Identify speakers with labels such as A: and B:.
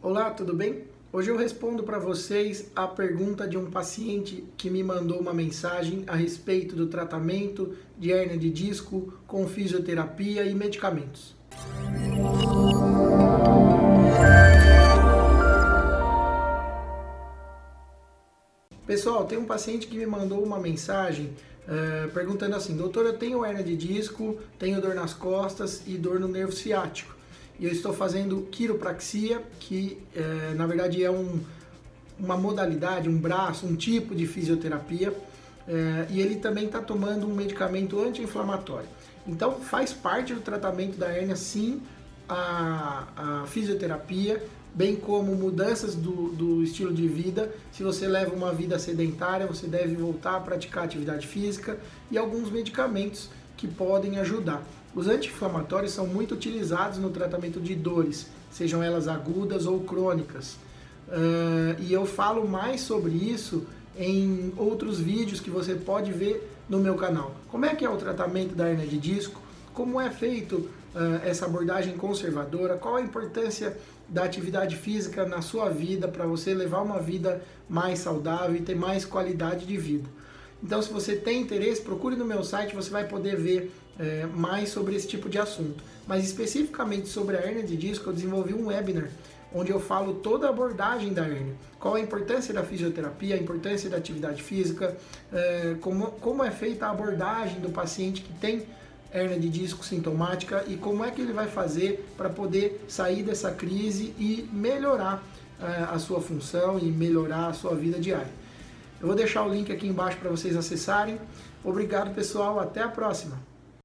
A: Olá, tudo bem? Hoje eu respondo para vocês a pergunta de um paciente que me mandou uma mensagem a respeito do tratamento de hernia de disco com fisioterapia e medicamentos. Pessoal, tem um paciente que me mandou uma mensagem uh, perguntando assim: Doutor, eu tenho hernia de disco, tenho dor nas costas e dor no nervo ciático e eu estou fazendo quiropraxia, que é, na verdade é um, uma modalidade, um braço, um tipo de fisioterapia, é, e ele também está tomando um medicamento anti-inflamatório. Então faz parte do tratamento da hérnia sim a, a fisioterapia, bem como mudanças do, do, estilo de vida. Se você leva uma vida sedentária, você deve voltar a praticar atividade física e alguns medicamentos que podem ajudar. Os anti-inflamatórios são muito utilizados no tratamento de dores, sejam elas agudas ou crônicas. Uh, e eu falo mais sobre isso em outros vídeos que você pode ver no meu canal. Como é que é o tratamento da hernia de disco? Como é feito uh, essa abordagem conservadora? Qual a importância da atividade física na sua vida para você levar uma vida mais saudável e ter mais qualidade de vida? Então, se você tem interesse, procure no meu site, você vai poder ver é, mais sobre esse tipo de assunto. Mas especificamente sobre a hernia de disco, eu desenvolvi um webinar onde eu falo toda a abordagem da hernia. Qual a importância da fisioterapia, a importância da atividade física, é, como, como é feita a abordagem do paciente que tem hernia de disco sintomática e como é que ele vai fazer para poder sair dessa crise e melhorar é, a sua função e melhorar a sua vida diária. Eu vou deixar o link aqui embaixo para vocês acessarem. Obrigado, pessoal. Até a próxima.